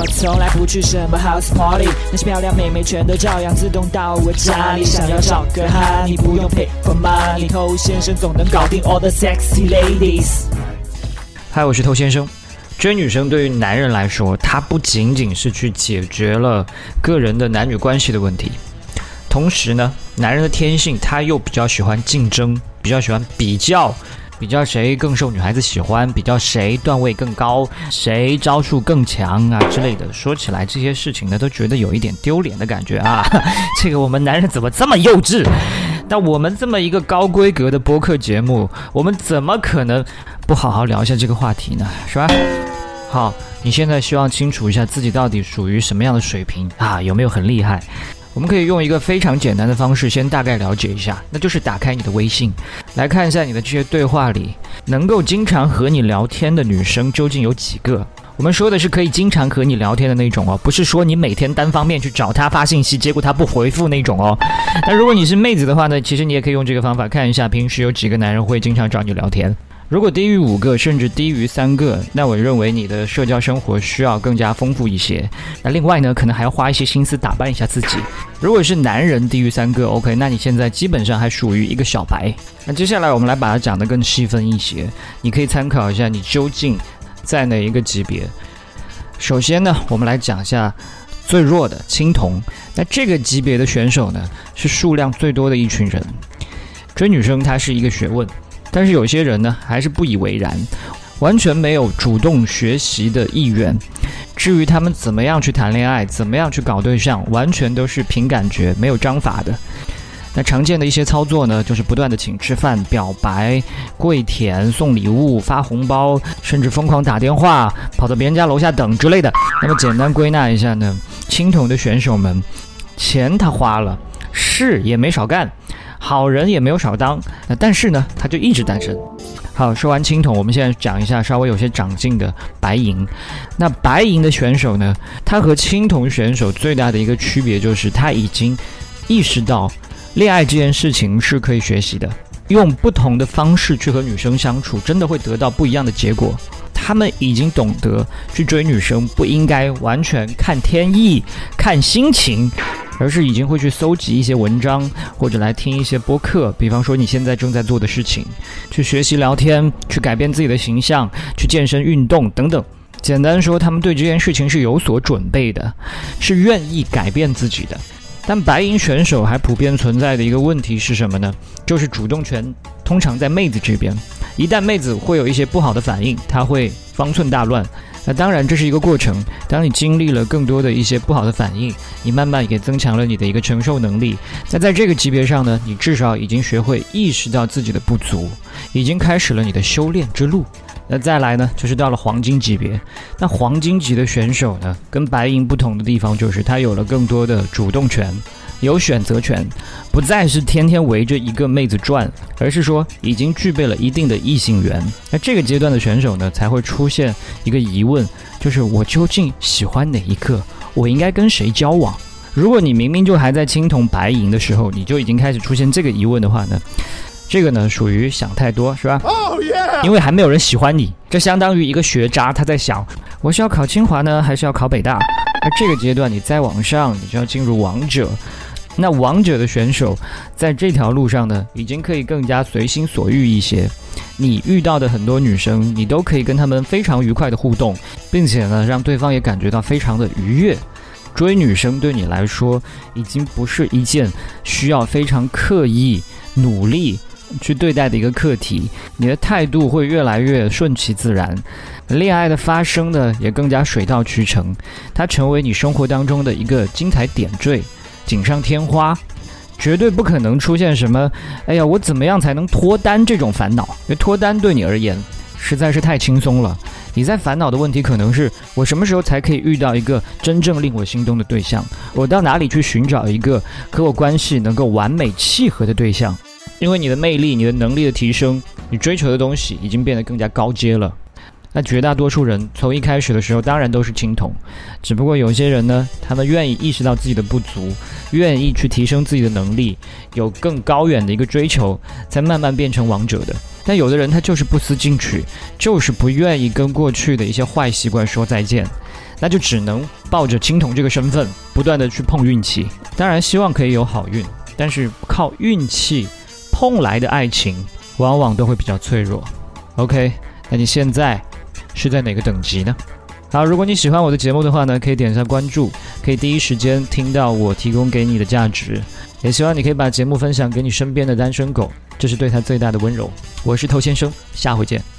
我从来不去什么 house party，那些漂亮妹妹全都照样自动到我家里。想要找个哈，你不用 pay for money，偷先生总能搞定 all the sexy ladies。嗨，我是偷先生。追女生对于男人来说，它不仅仅是去解决了个人的男女关系的问题，同时呢，男人的天性他又比较喜欢竞争，比较喜欢比较。比较谁更受女孩子喜欢，比较谁段位更高，谁招数更强啊之类的。说起来这些事情呢，都觉得有一点丢脸的感觉啊。这个我们男人怎么这么幼稚？那我们这么一个高规格的播客节目，我们怎么可能不好好聊一下这个话题呢？是吧？好，你现在希望清楚一下自己到底属于什么样的水平啊？有没有很厉害？我们可以用一个非常简单的方式，先大概了解一下，那就是打开你的微信，来看一下你的这些对话里，能够经常和你聊天的女生究竟有几个。我们说的是可以经常和你聊天的那种哦，不是说你每天单方面去找她发信息，结果她不回复那种哦。那如果你是妹子的话呢，其实你也可以用这个方法看一下，平时有几个男人会经常找你聊天。如果低于五个，甚至低于三个，那我认为你的社交生活需要更加丰富一些。那另外呢，可能还要花一些心思打扮一下自己。如果是男人低于三个，OK，那你现在基本上还属于一个小白。那接下来我们来把它讲得更细分一些，你可以参考一下你究竟在哪一个级别。首先呢，我们来讲一下最弱的青铜。那这个级别的选手呢，是数量最多的一群人。追女生它是一个学问。但是有些人呢，还是不以为然，完全没有主动学习的意愿。至于他们怎么样去谈恋爱，怎么样去搞对象，完全都是凭感觉，没有章法的。那常见的一些操作呢，就是不断的请吃饭、表白、跪舔、送礼物、发红包，甚至疯狂打电话、跑到别人家楼下等之类的。那么简单归纳一下呢，青铜的选手们，钱他花了，事也没少干。好人也没有少当，那但是呢，他就一直单身。好，说完青铜，我们现在讲一下稍微有些长进的白银。那白银的选手呢，他和青铜选手最大的一个区别就是他已经意识到恋爱这件事情是可以学习的，用不同的方式去和女生相处，真的会得到不一样的结果。他们已经懂得去追女生不应该完全看天意、看心情。而是已经会去搜集一些文章，或者来听一些播客，比方说你现在正在做的事情，去学习聊天，去改变自己的形象，去健身运动等等。简单说，他们对这件事情是有所准备的，是愿意改变自己的。但白银选手还普遍存在的一个问题是什么呢？就是主动权通常在妹子这边，一旦妹子会有一些不好的反应，他会方寸大乱。那当然，这是一个过程。当你经历了更多的一些不好的反应，你慢慢也增强了你的一个承受能力。那在这个级别上呢，你至少已经学会意识到自己的不足，已经开始了你的修炼之路。那再来呢，就是到了黄金级别。那黄金级的选手呢，跟白银不同的地方就是他有了更多的主动权。有选择权，不再是天天围着一个妹子转，而是说已经具备了一定的异性缘。那这个阶段的选手呢，才会出现一个疑问，就是我究竟喜欢哪一个？我应该跟谁交往？如果你明明就还在青铜白银的时候，你就已经开始出现这个疑问的话呢，这个呢属于想太多，是吧？哦耶！因为还没有人喜欢你，这相当于一个学渣他在想，我是要考清华呢，还是要考北大？而这个阶段你再往上，你就要进入王者。那王者的选手在这条路上呢，已经可以更加随心所欲一些。你遇到的很多女生，你都可以跟她们非常愉快的互动，并且呢，让对方也感觉到非常的愉悦。追女生对你来说，已经不是一件需要非常刻意努力去对待的一个课题。你的态度会越来越顺其自然，恋爱的发生呢，也更加水到渠成。它成为你生活当中的一个精彩点缀。锦上添花，绝对不可能出现什么“哎呀，我怎么样才能脱单”这种烦恼，因为脱单对你而言实在是太轻松了。你在烦恼的问题可能是我什么时候才可以遇到一个真正令我心动的对象？我到哪里去寻找一个和我关系能够完美契合的对象？因为你的魅力、你的能力的提升，你追求的东西已经变得更加高阶了。那绝大多数人从一开始的时候当然都是青铜，只不过有些人呢，他们愿意意识到自己的不足，愿意去提升自己的能力，有更高远的一个追求，才慢慢变成王者的。但有的人他就是不思进取，就是不愿意跟过去的一些坏习惯说再见。那就只能抱着青铜这个身份，不断的去碰运气。当然，希望可以有好运，但是靠运气碰来的爱情，往往都会比较脆弱。OK，那你现在是在哪个等级呢？好，如果你喜欢我的节目的话呢，可以点一下关注，可以第一时间听到我提供给你的价值。也希望你可以把节目分享给你身边的单身狗，这是对他最大的温柔。我是头先生，下回见。